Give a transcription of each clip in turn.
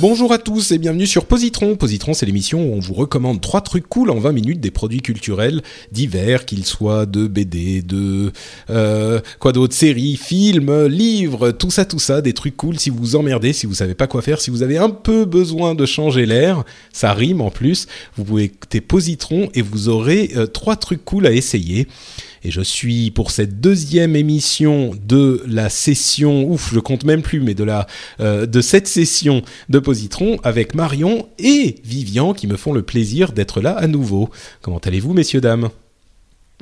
Bonjour à tous et bienvenue sur Positron. Positron, c'est l'émission où on vous recommande trois trucs cool en 20 minutes des produits culturels divers, qu'ils soient de BD, de euh, quoi d'autre, séries, films, livres, tout ça, tout ça, des trucs cool. Si vous vous emmerdez, si vous savez pas quoi faire, si vous avez un peu besoin de changer l'air, ça rime en plus. Vous pouvez écouter Positron et vous aurez euh, trois trucs cool à essayer. Et je suis pour cette deuxième émission de la session, ouf, je compte même plus, mais de la euh, de cette session de Positron avec Marion et Vivian qui me font le plaisir d'être là à nouveau. Comment allez-vous, messieurs dames?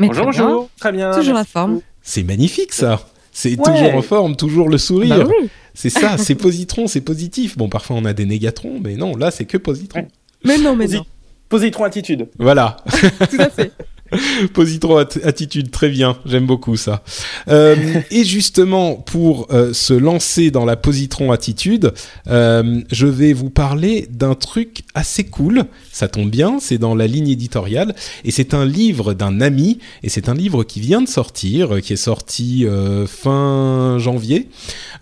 Mais Bonjour, très bien. bonjour. Très bien. Toujours la merci forme. C'est magnifique ça. C'est Ouais. toujours en forme, toujours le sourire. Bah oui. C'est ça, c'est positron, c'est positif. Bon, parfois on a des négatrons, mais non, là c'est que positron. Ouais. Mais non, mais Posi- non. Positron attitude. Voilà. Tout à fait. Positron at- attitude, très bien, j'aime beaucoup ça. Euh, et justement, pour euh, se lancer dans la positron attitude, euh, je vais vous parler d'un truc assez cool. Ça tombe bien, c'est dans la ligne éditoriale et c'est un livre d'un ami et c'est un livre qui vient de sortir, qui est sorti fin janvier.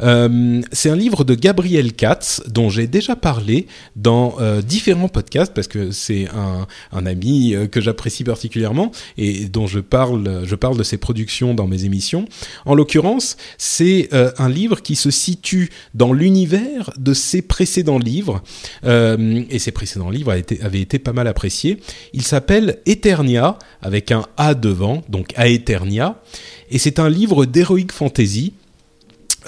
C'est un livre de Gabriel Katz dont j'ai déjà parlé dans différents podcasts parce que c'est un, un ami que j'apprécie particulièrement et dont je parle, je parle de ses productions dans mes émissions. En l'occurrence, c'est euh, un livre qui se situe dans l'univers de ses précédents livres euh, et ses précédents livres avaient été, pas mal appréciés. Il s'appelle Eternia avec un A devant, donc Aeternia, et c'est un livre d'heroic fantasy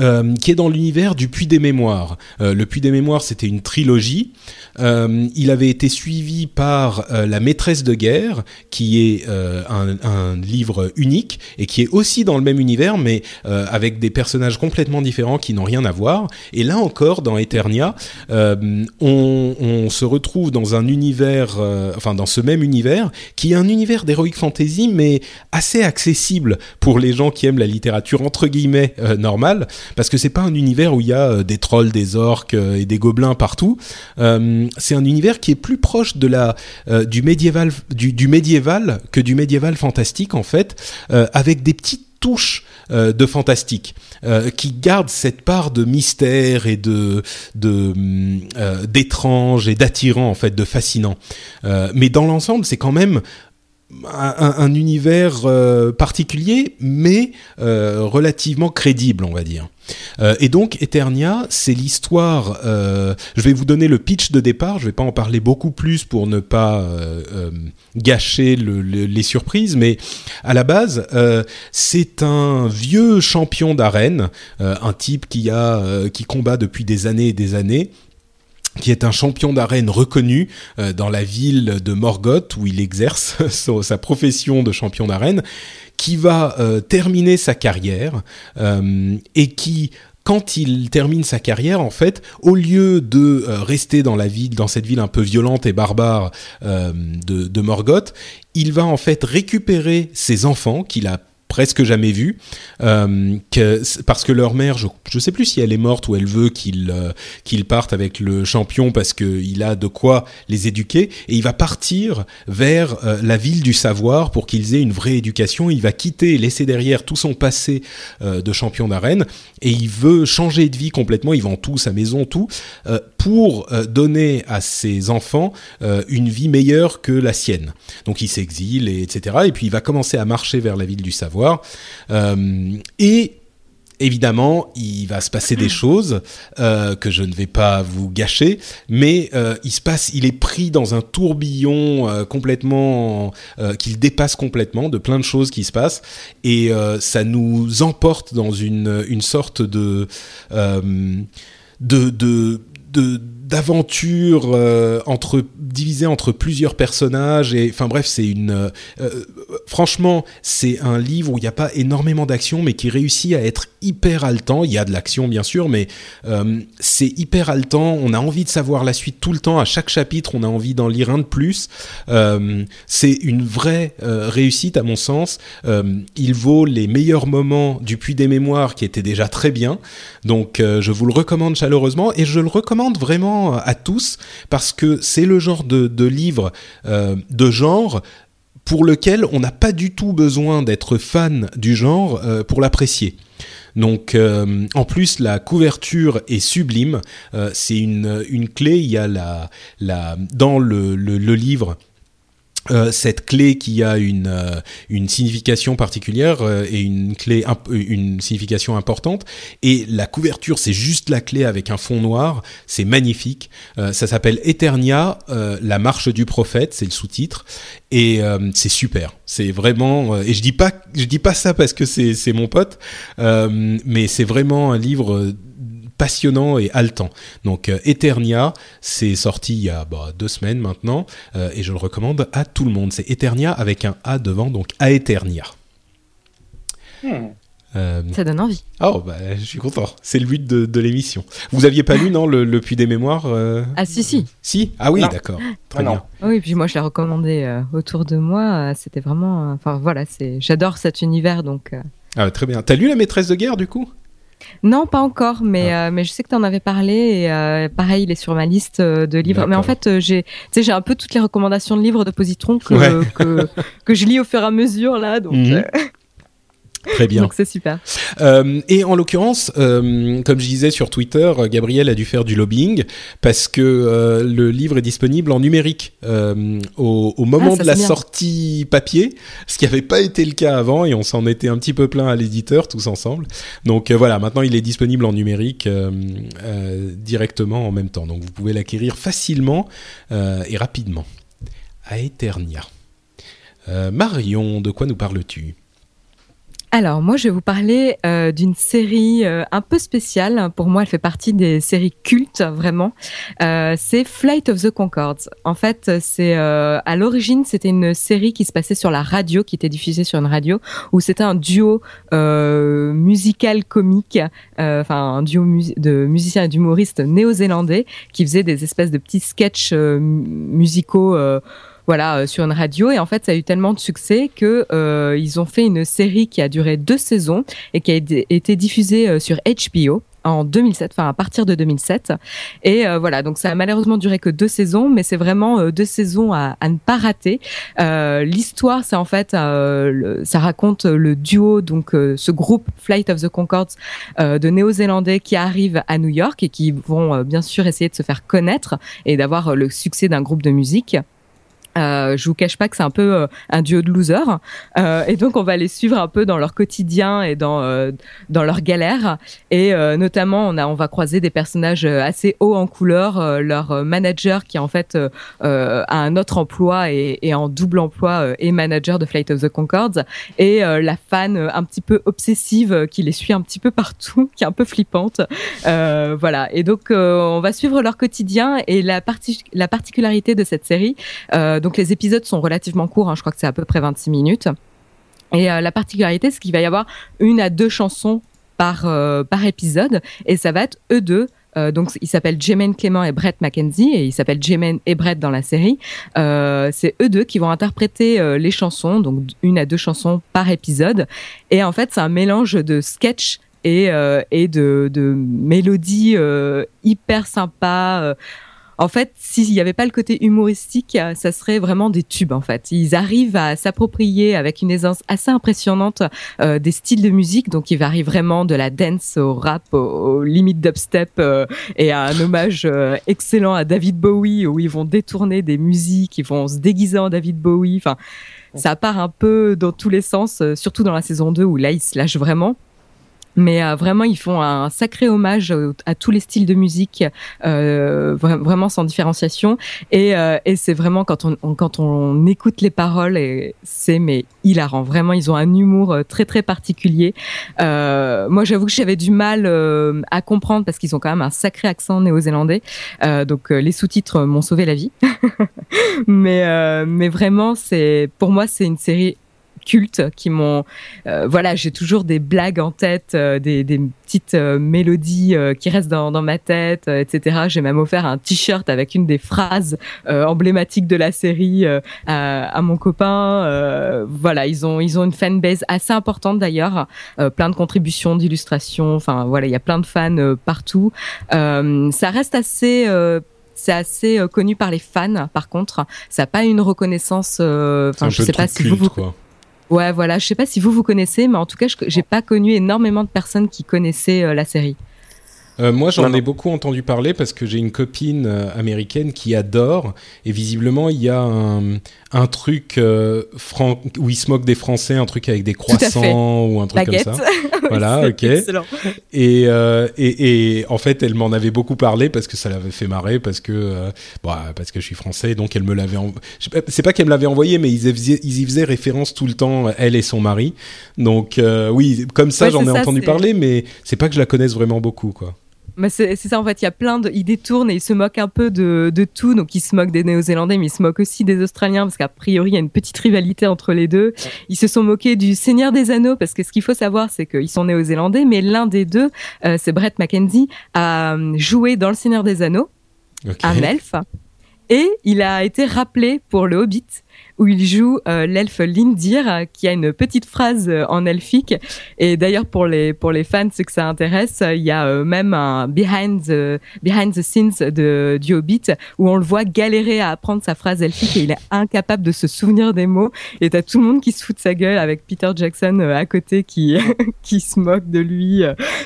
euh, qui est dans l'univers du Puits des Mémoires. Euh, le Puits des Mémoires, c'était une trilogie. Euh, il avait été suivi par La Maîtresse de guerre, qui est un, livre unique et qui est aussi dans le même univers, mais avec des personnages complètement différents qui n'ont rien à voir. Et là encore, dans Eternia, on, on se retrouve dans un univers, enfin dans ce même univers, qui est un univers d'heroic fantasy, mais assez accessible pour les gens qui aiment la littérature entre guillemets normale parce que c'est pas un univers où il y a euh, des trolls, des orques euh, et des gobelins partout. Euh, c'est un univers qui est plus proche de la du médiéval du, médiéval que du médiéval fantastique en fait, avec des petites touches de fantastique qui gardent cette part de mystère et de de d'étrange et d'attirant en fait, de fascinant. Mais dans l'ensemble, c'est quand même un, un- un univers euh, particulier, mais euh, relativement crédible, on va dire. Euh, et donc, Eternia, c'est l'histoire. je vais vous donner le pitch de départ. Je vais pas en parler beaucoup plus pour ne pas gâcher le- le- les surprises, mais à la base, c'est un vieux champion d'arène, un type qui a qui combat depuis des années et des années qui est un champion d'arène reconnu euh, dans la ville de Morgoth où il exerce sa profession de champion d'arène, qui va euh, terminer sa carrière euh, et qui quand il termine sa carrière, en fait, au lieu de rester dans la ville, dans cette ville un peu violente et barbare de, de Morgoth, il va en fait récupérer ses enfants qu'il a presque jamais vus, euh, que, parce que leur mère, je ne sais plus si elle est morte ou elle veut qu'il euh, qu'il parte avec le champion parce qu'il a de quoi les éduquer, et il va partir vers euh, la ville du savoir pour qu'ils aient une vraie éducation. Il va quitter laisser derrière tout son passé euh, de champion d'arène, et il veut changer de vie complètement. Il vend tout, sa maison, tout, euh, pour euh, donner à ses enfants euh, une vie meilleure que la sienne. Donc il s'exile, et, etc. Et puis il va commencer à marcher vers la ville du savoir. Euh, et évidemment, il va se passer des choses que je ne vais pas vous gâcher, mais il se passe, il est pris dans un tourbillon complètement qu'il dépasse complètement de plein de choses qui se passent et ça nous emporte dans une une sorte de de de d'aventure euh, entre plusieurs personnages et enfin bref c'est une euh, euh, franchement c'est un livre où il n'y a pas énormément d'action mais qui réussit à être hyper haletant. Il y a de l'action bien sûr mais euh, c'est hyper haletant. On a envie de savoir la suite tout le temps. À chaque chapitre on a envie d'en lire un de plus. C'est une vraie réussite à mon sens. Il vaut les meilleurs moments du Puits des Mémoires qui était déjà très bien. Donc je vous le recommande chaleureusement et je le recommande vraiment à tous parce que c'est le genre de, de livre euh, de genre pour lequel on n'a pas du tout besoin d'être fan du genre euh, pour l'apprécier. Donc, euh, en plus, la couverture est sublime. Euh, c'est une, une clé. Il y a la, la dans le, le livre. Euh, cette clé qui a une, euh, une signification particulière euh, et une clé imp- une signification importante et la couverture c'est juste la clé avec un fond noir c'est magnifique. Euh, ça s'appelle Eternia euh, la marche du prophète c'est le sous-titre et euh, c'est super. C'est vraiment euh, et je dis pas je dis pas ça parce que c'est c'est mon pote euh, mais c'est vraiment un livre euh, passionnant et haletant. Donc euh, Eternia, c'est sorti il y a bah, deux semaines maintenant, euh, et je le recommande à tout le monde. C'est Eternia avec un A devant, donc Aeternia. Hmm. Euh, Ça donne envie. oh, bah, je suis content. C'est le but de, de l'émission. Vous aviez pas lu, non, le, le Puits des Mémoires euh Ah si, si. Si? Ah oui, d'accord. Très Ah non. bien. Oui, puis moi je l'ai recommandé euh, autour de moi. C'était vraiment. euh, Enfin voilà, c'est. J'adore cet univers donc. euh, Ah, très bien. T'as lu La maîtresse de guerre, du coup? Non, pas encore, mais euh, mais je sais que tu en avais parlé et euh, pareil, il est sur ma liste euh, de livres. Mais en fait, j'ai un peu toutes les recommandations de livres de Positron que Ouais. que, que je lis au fur et à mesure là, donc Mhm. Très bien. donc c'est super. Euh, et en l'occurrence, euh, comme je disais sur Twitter, euh, Gabriel a dû faire du lobbying parce que euh, le livre est disponible en numérique au, au moment Ah, de la bien. sortie papier, ce qui n'avait pas été le cas avant et on s'en était un petit peu plein à l'éditeur tous ensemble. Donc voilà, maintenant il est disponible en numérique directement en même temps. Donc vous pouvez l'acquérir facilement et rapidement. À Eternia. Marion, de quoi nous parles-tu? Alors, moi, je vais vous parler euh, d'une série euh, un peu spéciale. Pour moi, elle fait partie des séries cultes, vraiment. Euh, c'est Flight of the Concords. En fait, c'est à l'origine, c'était une série qui se passait sur la radio, qui était diffusée sur une radio, où c'était un duo musical comique, enfin un duo de musiciens et d'humoristes néo-zélandais qui faisaient des espèces de petits sketchs musicaux. Voilà, euh, sur une radio. Et en fait, ça a eu tellement de succès que euh, ils ont fait une série qui a duré deux saisons et qui a été- diffusée euh, sur HBO en 2007, enfin à partir de 2007. Et euh, voilà, donc ça a malheureusement duré que deux saisons, mais c'est vraiment deux saisons à, ne pas rater. Euh, L'histoire, c'est en fait, ça raconte le duo, donc ce groupe Flight of the Concords de Néo-Zélandais qui arrivent à New York et qui vont bien sûr essayer de se faire connaître et d'avoir le succès d'un groupe de musique. Euh, je vous cache pas que c'est un peu euh, un duo de losers. Euh, et donc on va les suivre un peu dans leur quotidien et dans dans leurs galères et notamment on a on va croiser des personnages assez hauts en couleur. Leur manager qui en fait a un autre emploi et, en double emploi est manager de Flight of the Concords. Et la fan un petit peu obsessive qui les suit un petit peu partout qui est un peu flippante. Voilà. Et donc on va suivre leur quotidien et la partie la particularité de cette série donc les épisodes sont relativement courts, hein, je crois que c'est à peu près 26 minutes. Et euh, la particularité, c'est qu'il va y avoir une à deux chansons par, euh, par épisode, et ça va être eux deux. Euh, donc ils s'appellent Jermaine Clément et Brett Mackenzie, et ils s'appellent Jermaine et Brett dans la série. C'est eux deux qui vont interpréter les chansons, donc une à deux chansons par épisode. Et en fait, c'est un mélange de sketch et, et de, de mélodies hyper sympas. En fait, s'il n'y avait pas le côté humoristique, euh, ça serait vraiment des tubes, en fait. Ils arrivent à s'approprier avec une aisance assez impressionnante euh, des styles de musique. Donc, ils varient vraiment de la dance au rap, aux, limites dubstep euh, et à un hommage euh, excellent à David Bowie où ils vont détourner des musiques, ils vont se déguiser en David Bowie. Enfin, ça part un peu dans tous les sens, euh, surtout dans la saison 2 où là, ils se lâchent vraiment. Mais euh, vraiment ils font un sacré hommage à tous les styles de musique euh, vraiment sans différenciation. Et, euh, et c'est vraiment quand on, écoute les paroles c'est mais hilarant. Vraiment ils ont un humour très très particulier. Moi j'avoue que j'avais du mal à comprendre parce qu'ils ont quand même un sacré accent néo-zélandais. Donc les sous-titres m'ont sauvé la vie. Mais vraiment pour moi c'est une série cultes qui m'ont euh, voilà j'ai toujours des blagues en tête euh, des, des, petites euh, mélodies qui restent dans, dans ma tête etc j'ai même offert un t-shirt avec une des phrases emblématiques de la série à, à, mon copain voilà ils ont ils ont une fanbase assez importante d'ailleurs plein de contributions d'illustrations enfin voilà il y a plein de fans partout ça reste assez c'est assez connu par les fans. Par contre, ça n'a pas une reconnaissance. Enfin, je sais pas si vous. Quoi. Ouais, voilà. Je sais pas si vous vous connaissez, mais en tout cas, j'ai pas connu énormément de personnes qui connaissaient euh, la série. Euh, moi, j'en ai beaucoup entendu parler parce que j'ai une copine euh, américaine qui adore et visiblement il y a un, un truc euh, où il se moque des Français, un truc avec des croissants ou un truc comme ça. voilà, ok. Et, euh, et, et, en fait, elle m'en avait beaucoup parlé parce que ça l'avait fait marrer parce que bah, parce que je suis français, donc elle me l'avait. En... C'est pas qu'elle me l'avait envoyé, mais ils, ils y faisaient référence tout le temps, elle et son mari. Donc oui, comme ça, j'en ai entendu parler, mais c'est pas que je la connaisse vraiment beaucoup, quoi c'est ça en fait, il y a plein de, ils détournent et ils se moquent un peu de, de tout. Donc ils se moquent des Néo-Zélandais, mais ils se moquent aussi des Australiens parce qu'a priori il y a une petite rivalité entre les deux. Ils se sont moqués du Seigneur des Anneaux parce que ce qu'il faut savoir c'est qu'ils sont Néo-Zélandais, mais l'un des deux, euh, c'est Brett Mackenzie, a euh, joué dans le Seigneur des Anneaux, un elfe, et il a été rappelé pour le Hobbit où il joue euh, l'elfe Lindir, qui a une petite phrase euh, en elfique. Et d'ailleurs, pour les pour les fans, ceux que ça intéresse, il y a euh, même un behind the, behind the scenes de du Hobbit où on le voit galérer à apprendre sa phrase elfique et il est incapable de se souvenir des mots. Et t'as tout le monde qui se fout de sa gueule avec Peter Jackson à côté qui qui se moque de lui.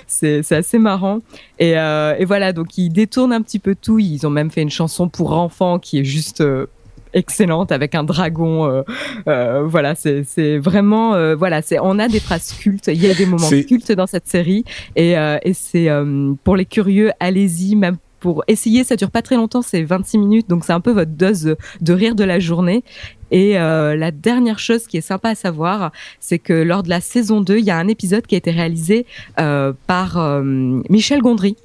C'est c'est assez marrant. Et, et voilà, donc ils détournent un petit peu tout. Ils ont même fait une chanson pour enfants qui est juste excellente avec un dragon. Euh, euh, voilà, c'est vraiment euh, voilà, c'est on a des phrases cultes. Il y a des moments cultes dans cette série et, et c'est pour les curieux, allez-y même pour essayer, ça dure pas très longtemps, c'est 26 minutes, donc c'est un peu votre dose de, rire de la journée. Et la dernière chose qui est sympa à savoir, c'est que lors de la saison 2, il y a un épisode qui a été réalisé par Michel Gondry.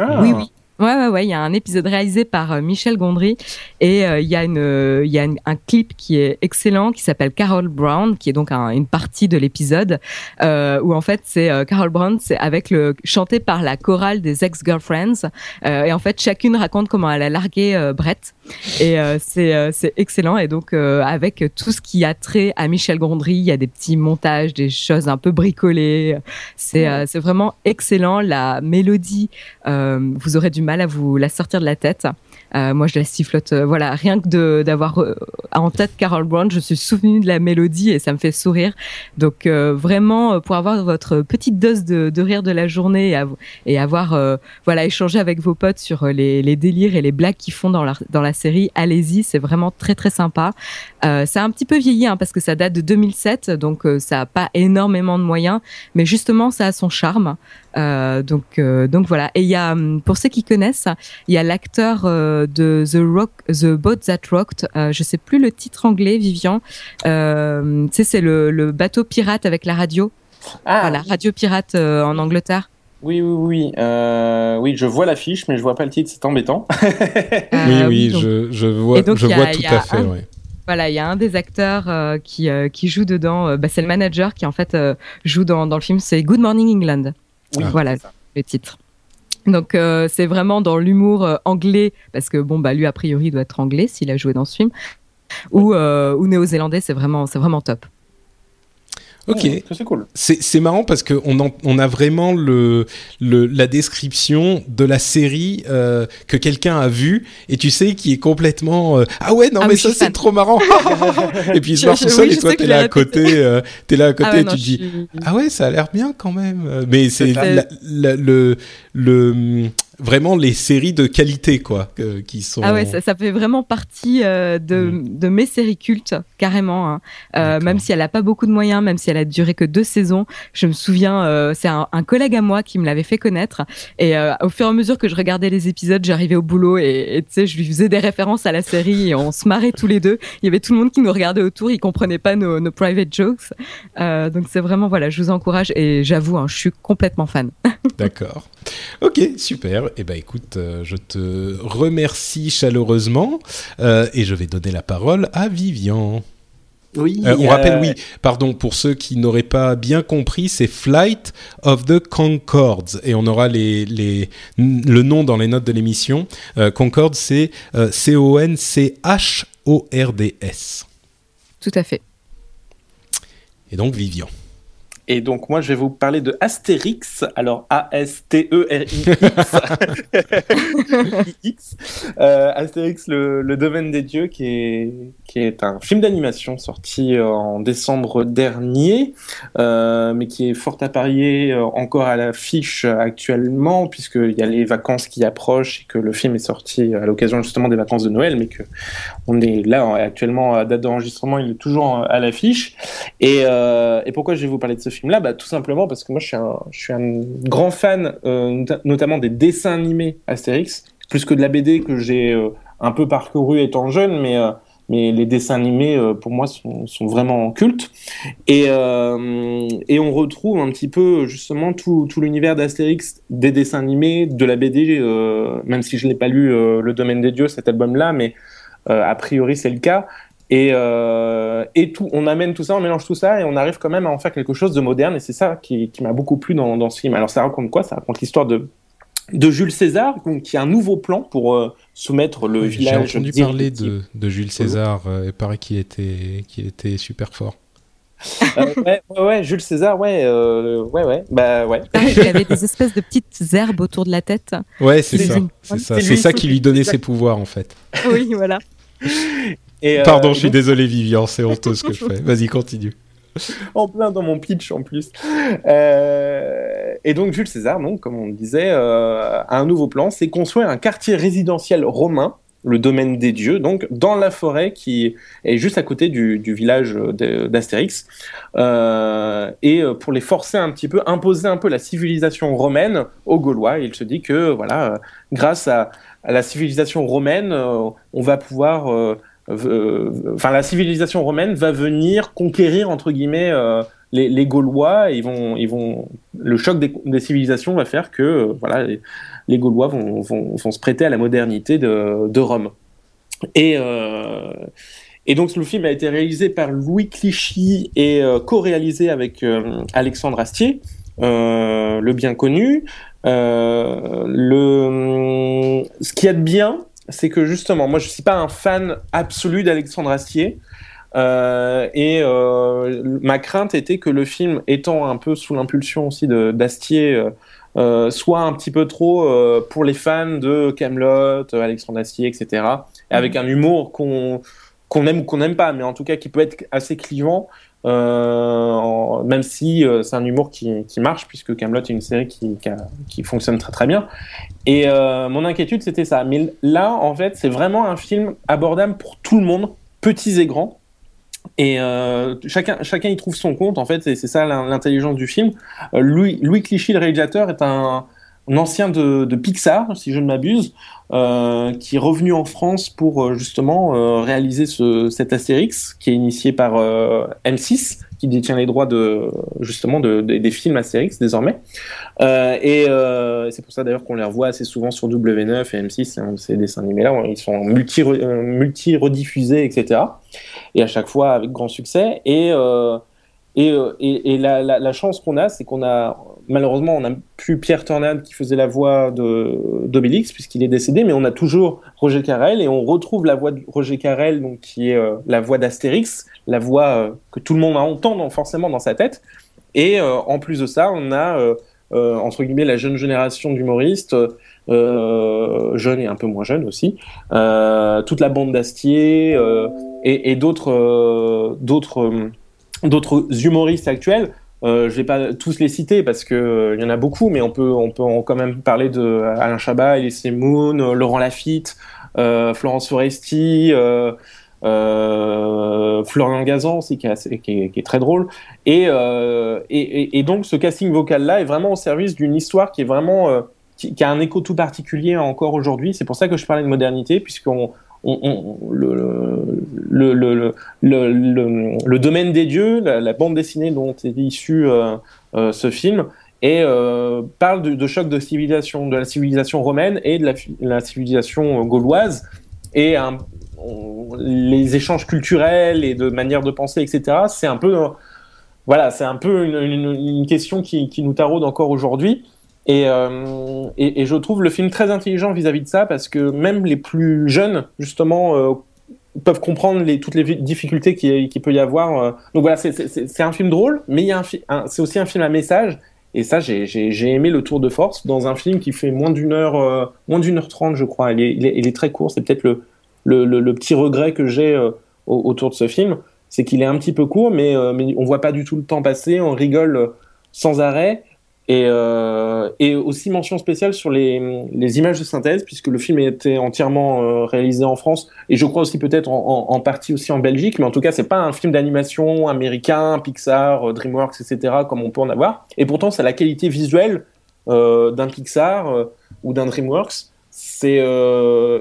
Ah. Oui, oui. Ouais, ouais, ouais. Il y a un épisode réalisé par euh, Michel Gondry et euh, il y a une, il y a un clip qui est excellent qui s'appelle Carol Brown, qui est donc une partie de l'épisode euh, où en fait c'est Carol Brown, c'est avec le chanté par la chorale des ex-girlfriends et en fait chacune raconte comment elle a largué Brett et c'est c'est excellent et donc avec tout ce qui a trait à Michel Gondry, il y a des petits montages, des choses un peu bricolées. C'est c'est vraiment excellent. La mélodie, vous aurez du mal à vous la sortir de la tête. Euh, moi, je la sifflote. Euh, voilà, rien que d'avoir euh, en tête Carol Brown, je suis souvenu de la mélodie et ça me fait sourire. Donc vraiment, pour avoir votre petite dose de, rire de la journée et, avoir voilà échangé avec vos potes sur les, délires et les blagues qu'ils font dans la, série, allez-y, c'est vraiment très très sympa. ça a un petit peu vieilli hein, parce que ça date de 2007, donc ça a pas énormément de moyens, mais justement ça a son charme. Donc donc voilà. Et il y a pour ceux qui connaissent, il y a l'acteur de The Rock, The Boat That Rocked. Euh, je sais plus le titre anglais, Vivian. Euh, tu sais, c'est le, le, bateau pirate avec la radio. Ah, voilà, radio pirate euh, en Angleterre. Oui, oui, oui. Euh, oui, je vois l'affiche, mais je vois pas le titre. C'est embêtant. oui, oui, je, je, vois, je vois tout à fait. Voilà, il y a un des acteurs euh, qui, euh, qui joue dedans. bah, c'est le manager qui en fait joue dans, dans le film. C'est Good Morning England. Oui, voilà le titre. Donc euh, c'est vraiment dans l'humour euh, anglais parce que bon bah lui a priori doit être anglais s'il a joué dans ce film ou, euh, ou néo-zélandais c'est vraiment c'est vraiment top. Ok, c'est cool. C'est marrant parce que on, on a vraiment le, le, la description de la série euh, que quelqu'un a vue et tu sais qui est complètement euh, ah ouais non ah mais ça c'est trop marrant. Et puis il se marche tout seul et toi t'es là, à côté euh, t'es là à côté ah et tu te dis ah ouais ça a l'air bien quand même. Mais c'est le le vraiment les séries de qualité, quoi, qui sont. Ah ouais, ça, ça fait vraiment partie euh, de, mm. de, mes séries cultes, carrément. Hein. Euh, même si elle a pas beaucoup de moyens, même si elle a duré que deux saisons, je me souviens, euh, c'est un, un, collègue à moi qui me l'avait fait connaître. Et au fur et à mesure que je regardais les épisodes, j'arrivais au boulot et tu sais, je lui faisais des références à la série et on se marrait tous les deux. Il y avait tout le monde qui nous regardait autour, il comprenait pas nos, nos private jokes. donc c'est vraiment voilà, je vous encourage et j'avoue, hein, je suis complètement fan. D'accord. Ok, super. Eh ben écoute, euh, je te remercie chaleureusement euh, et je vais donner la parole à Vivian. Oui. Euh, on rappelle, oui, pardon, pour ceux qui n'auraient pas bien compris, c'est Flight of the Concords. Et on aura les, les, le nom dans les notes de l'émission. Concords, c'est C-O-N-C-H-O-R-D-S. Tout à fait. Et donc, Vivian. Et donc, moi, je vais vous parler de Astérix. Alors, A-S-T-E-R-I-X. euh, Astérix, le, le, domaine des dieux, qui est, qui est un film d'animation sorti en décembre dernier, euh, mais qui est fort à parier euh, encore à l'affiche actuellement, puisqu'il y a les vacances qui approchent et que le film est sorti à l'occasion justement des vacances de Noël, mais que on est là actuellement à date d'enregistrement, il est toujours à l'affiche. Et, euh, et pourquoi je vais vous parler de ce film-là bah, Tout simplement parce que moi, je suis un, grand fan, euh, notamment des dessins animés Astérix, plus que de la BD que j'ai euh, un peu parcouru étant jeune, mais euh, mais les dessins animés pour moi sont, vraiment cultes. Et on retrouve un petit peu justement tout, tout l'univers d'Astérix des dessins animés de la BD même si je n'ai pas lu le domaine des dieux cet album là mais a priori c'est le cas et, euh, et tout, on amène tout ça, on mélange tout ça et on arrive quand même à en faire quelque chose de moderne. Et c'est ça qui, qui m'a beaucoup plu dans, dans, ce film. Alors ça raconte quoi? Ça raconte l'histoire de, de Jules César, qui a un nouveau plan pour euh, soumettre le village. J'ai entendu parler de, de, Jules César, euh, et paraît qu'il était, qu'il était super fort. euh, ouais, ouais, Jules César, ouais, euh, ouais, ouais, bah ouais. Ah, il avait des espèces de petites herbes autour de la tête. Ouais, c'est ça. C'est ça, c'est ça qui lui donnait ses pouvoirs en fait. Oui, voilà. Et, Pardon, euh, je suis désolé, Vivian, c'est honteux ce que je fais. Vas-y, continue. en plein dans mon pitch en plus. Euh, et donc Jules César, donc, comme on disait, euh, a un nouveau plan, c'est construire un quartier résidentiel romain, le domaine des dieux, donc dans la forêt qui est juste à côté du, du village d'Astérix, euh, et pour les forcer un petit peu, imposer un peu la civilisation romaine aux Gaulois. il se dit que voilà, grâce à, à la civilisation romaine, on va pouvoir euh, enfin la civilisation romaine va venir conquérir entre guillemets euh, les, Gaulois. Ils vont, ils vont, le choc des, civilisations va faire que euh, voilà, les, Gaulois vont, se prêter à la modernité de, de Rome. Et, euh, donc le film a été réalisé par Louis Clichy et euh, co-réalisé avec Alexandre Astier, le bien connu. le, ce qui est bien, c'est que justement, moi je suis pas un fan absolu d'Alexandre Astier. Euh, et euh, ma crainte était que le film, étant un peu sous l'impulsion aussi d'Astier, euh, soit un petit peu trop pour les fans de Camelot, Alexandre Astier, etc. Et avec mhm. un humour qu'on qu'on aime ou qu'on n'aime pas, mais en tout cas qui peut être assez clivant. Euh, même si euh, c'est un humour qui, marche, puisque Camelot est une série qui, fonctionne très très bien. Et euh, mon inquiétude, c'était ça. Mais là, en fait, c'est vraiment un film abordable pour tout le monde, petits et grands. Et chacun, chacun y trouve son compte, en fait, et c'est ça l'intelligence du film. Louis, Louis Clichy, le réalisateur, est un, un ancien de, Pixar, si je ne m'abuse, euh, qui est revenu en France pour euh, justement euh, réaliser ce, cet Astérix, qui est initié par euh, M6, qui détient les droits de justement de, de, des films Astérix désormais. Et c'est pour ça d'ailleurs qu'on les revoit assez souvent sur W9 et M6, hein, ces dessins animés-là, ils sont multi, multi rediffusés, etc. Et à chaque fois avec grand succès. Et la, chance qu'on a, c'est qu'on a malheureusement, on n'a plus Pierre Tornade qui faisait la voix d'Obélix puisqu'il est décédé, mais on a toujours Roger Carrel et on retrouve la voix de Roger Carrel, donc qui est euh, la voix d'Astérix, la voix euh, que tout le monde entend forcément dans sa tête. Et euh, en plus de ça, on a entre guillemets la jeune génération d'humoristes. Jeunes et un peu moins jeunes aussi, toute la bande d'Astier et, d'autres d'autres humoristes actuels Euh, je vais pas tous les citer parce que euh, il y en a beaucoup, mais on peut, on peut quand même parler de Alain Chabat, Elise Moon, euh, Laurent Lafitte, euh, Florence Foresti, euh, euh, Florian Gazan aussi qui est, très drôle. Et, euh, et, donc ce casting vocal là est vraiment au service d'une histoire qui est vraiment euh, qui a un écho tout particulier encore aujourd'hui. C'est pour ça que je parlais de modernité puisqu'on le, domaine des dieux, la, bande dessinée dont est issu euh, euh, ce film, et euh, parle de, de choc de civilisation, de la civilisation romaine et de la, civilisation gauloise, et les échanges culturels et de manière de penser, etc. C'est un peu, voilà, c'est un peu une, question qui nous taraude encore aujourd'hui. Et, euh, et, et je trouve le film très intelligent vis-à-vis de ça parce que même les plus jeunes, justement, euh, peuvent comprendre les, toutes les difficultés qu'il qui peut y avoir. euh. Donc voilà, c'est- un film drôle, mais c'est aussi un film à message. Et ça, j'ai j'ai- j'ai aimé le tour de force dans un film qui fait moins d'une heure, euh, moins d'une heure trente, je crois. Il est, il est, il est très court. C'est peut-être le, le, le, petit regret que j'ai euh, au- autour de ce film, c'est qu'il est un petit peu court, mais, mais on voit pas du tout le temps passer. On rigole sans arrêt. Et, euh, et aussi mention spéciale sur les, les images de synthèse, puisque le film a été entièrement euh, réalisé en France, et je crois aussi peut-être en, partie aussi en Belgique, mais en tout cas, c'est pas un film d'animation américain, Pixar, euh, DreamWorks, etc., comme on peut en avoir. Et pourtant, c'est la qualité visuelle euh, d'un Pixar euh, ou d'un DreamWorks. C'est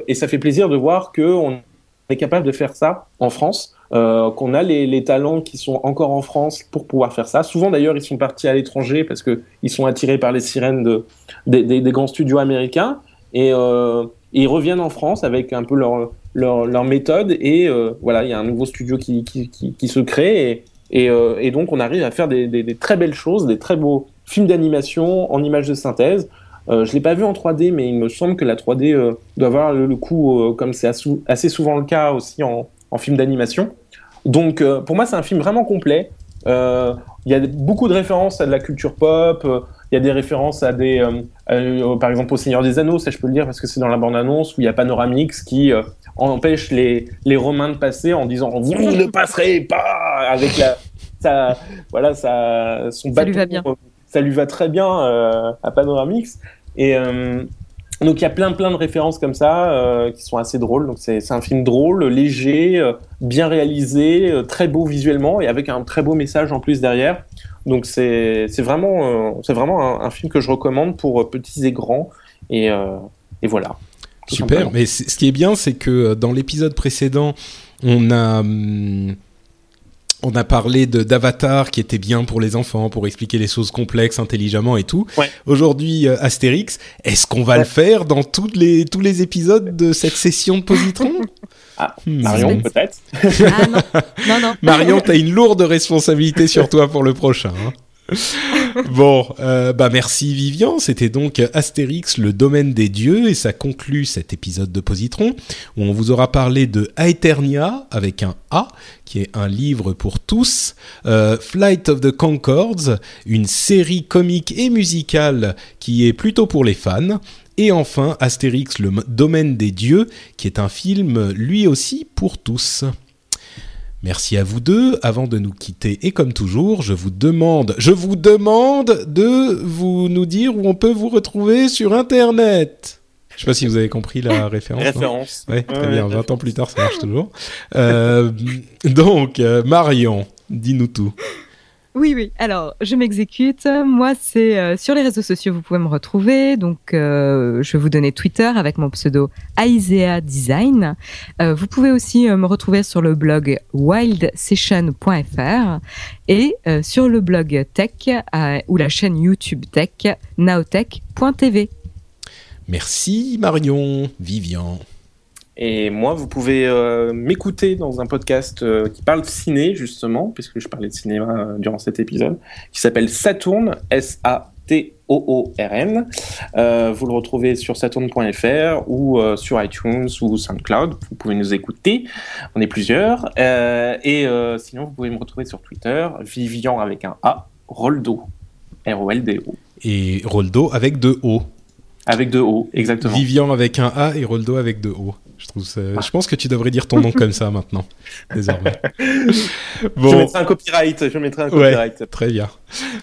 et ça fait plaisir de voir que on est capable de faire ça en France, euh, qu'on a les, talents qui sont encore en France pour pouvoir faire ça. Souvent d'ailleurs, ils sont partis à l'étranger parce que ils sont attirés par les sirènes de, des, grands studios américains et, euh, ils reviennent en France avec un peu leur, méthode et euh, voilà, il y a un nouveau studio qui, se crée et, donc on arrive à faire des, très belles choses, des très beaux films d'animation en images de synthèse. Je l'ai pas vu en 3D, mais il me semble que la 3D euh, doit avoir le, le coup, comme c'est assez souvent le cas aussi en, en film d'animation. Donc euh, pour moi, c'est un film vraiment complet. Euh, Il y a beaucoup de références à de la culture pop. euh, Il y a des références à des, euh, euh, par exemple, au Seigneur des Anneaux, ça je peux le dire parce que c'est dans la bande-annonce où il y a Panoramix qui euh, empêche les, les Romains de passer en disant vous ne passerez pas avec la, sa, voilà, sa, son Ça lui va bien. ça lui va très bien à Panoramix. Et donc il y a plein plein de références comme ça euh, qui sont assez drôles. Donc c'est un film drôle, léger, euh, bien réalisé, euh, très beau visuellement et avec un très beau message en plus derrière. Donc c'est vraiment c'est vraiment un, un film que je recommande pour petits et grands et et voilà. Super. simplement. Mais ce qui est bien, c'est que dans l'épisode précédent, on a hum, on a parlé de d'Avatar qui était bien pour les enfants, pour expliquer les choses complexes intelligemment et tout. Ouais. Aujourd'hui, euh, Astérix, est-ce qu'on va le faire dans toutes les tous les épisodes de cette session de positron? Ah, Hmm. Marion peut-être. Ah non, non, non. Marion, t'as une lourde responsabilité sur toi pour le prochain. hein. bon, euh, bah merci Vivian. C'était donc Astérix, le domaine des dieux, et ça conclut cet épisode de Positron où on vous aura parlé de Aeternia avec un A, qui est un livre pour tous, euh, Flight of the Concords, une série comique et musicale qui est plutôt pour les fans. Et enfin, Astérix, le domaine des dieux, qui est un film lui aussi pour tous. Merci à vous deux. Avant de nous quitter, et comme toujours, je vous demande, je vous demande de vous nous dire où on peut vous retrouver sur Internet. Je sais pas si vous avez compris la référence. non Référence. Ouais, très Ouais, bien. ouais, 20 ans plus tard, ça marche toujours. Euh, donc, euh, Marion, dis-nous tout. Oui, oui. Alors, je m'exécute. Moi, c'est euh, sur les réseaux sociaux, vous pouvez me retrouver. Donc, euh, je vais vous donner Twitter avec mon pseudo Aisea Design. Euh, vous pouvez aussi me retrouver sur le blog wildsession.fr et sur le blog Tech ou la chaîne YouTube Tech nowtech.tv. Merci Marion, Vivian. Et moi, vous pouvez euh, m'écouter dans un podcast euh, qui parle de ciné, justement, puisque je parlais de cinéma euh, durant cet épisode, qui s'appelle Saturn, S-A-T-O-O-R-N. Vous le retrouvez sur saturn.fr ou sur iTunes ou SoundCloud. Vous pouvez nous écouter. On est plusieurs. Et sinon, vous pouvez me retrouver sur Twitter, Vivian avec un A, Roldo. R-O-L-D-O. Et Roldo avec deux O. Avec deux O, exactement. Vivian avec un A et Roldo avec deux O. Je trouve je pense que tu devrais dire ton nom comme ça maintenant, désormais. Bon. Je mettrai un copyright. Je mettrai un copyright. très bien.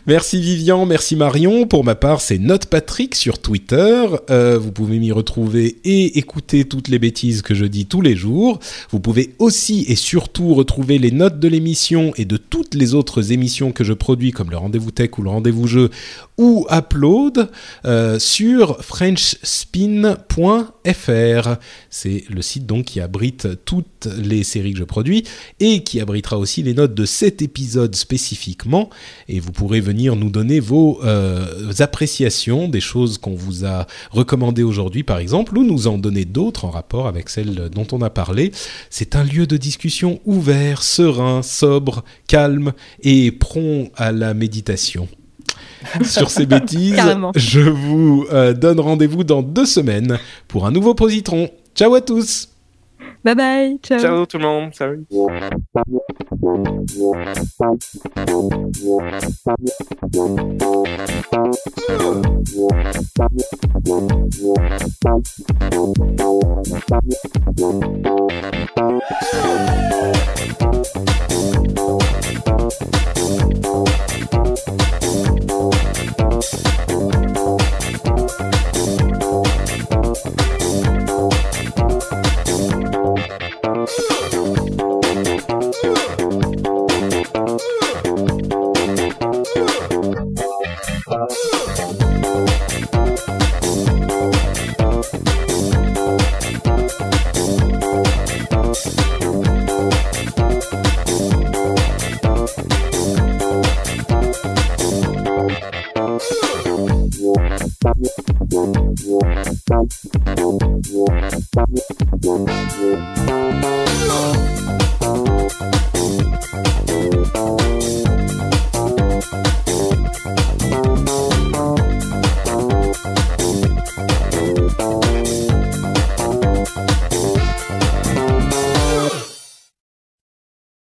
Merci Vivian, merci Marion. Pour ma part, c'est Note Patrick sur Twitter. Euh, vous pouvez m'y retrouver et écouter toutes les bêtises que je dis tous les jours. Vous pouvez aussi et surtout retrouver les notes de l'émission et de toutes les autres émissions que je produis, comme le Rendez-vous Tech ou le Rendez-vous Jeu, ou Upload euh, sur frenchspin.fr. C'est le site donc qui abrite toutes les séries que je produis et qui abritera aussi les notes de cet épisode spécifiquement. Et vous pourrez venir nous donner vos euh, appréciations des choses qu'on vous a recommandées aujourd'hui par exemple, ou nous en donner d'autres en rapport avec celles dont on a parlé. C'est un lieu de discussion ouvert, serein, sobre, calme et prompt à la méditation. Sur ces bêtises, je vous euh, donne rendez-vous dans deux semaines pour un nouveau positron. Ciao à tous Bye bye. Ciao. Ciao tout le monde. Salut.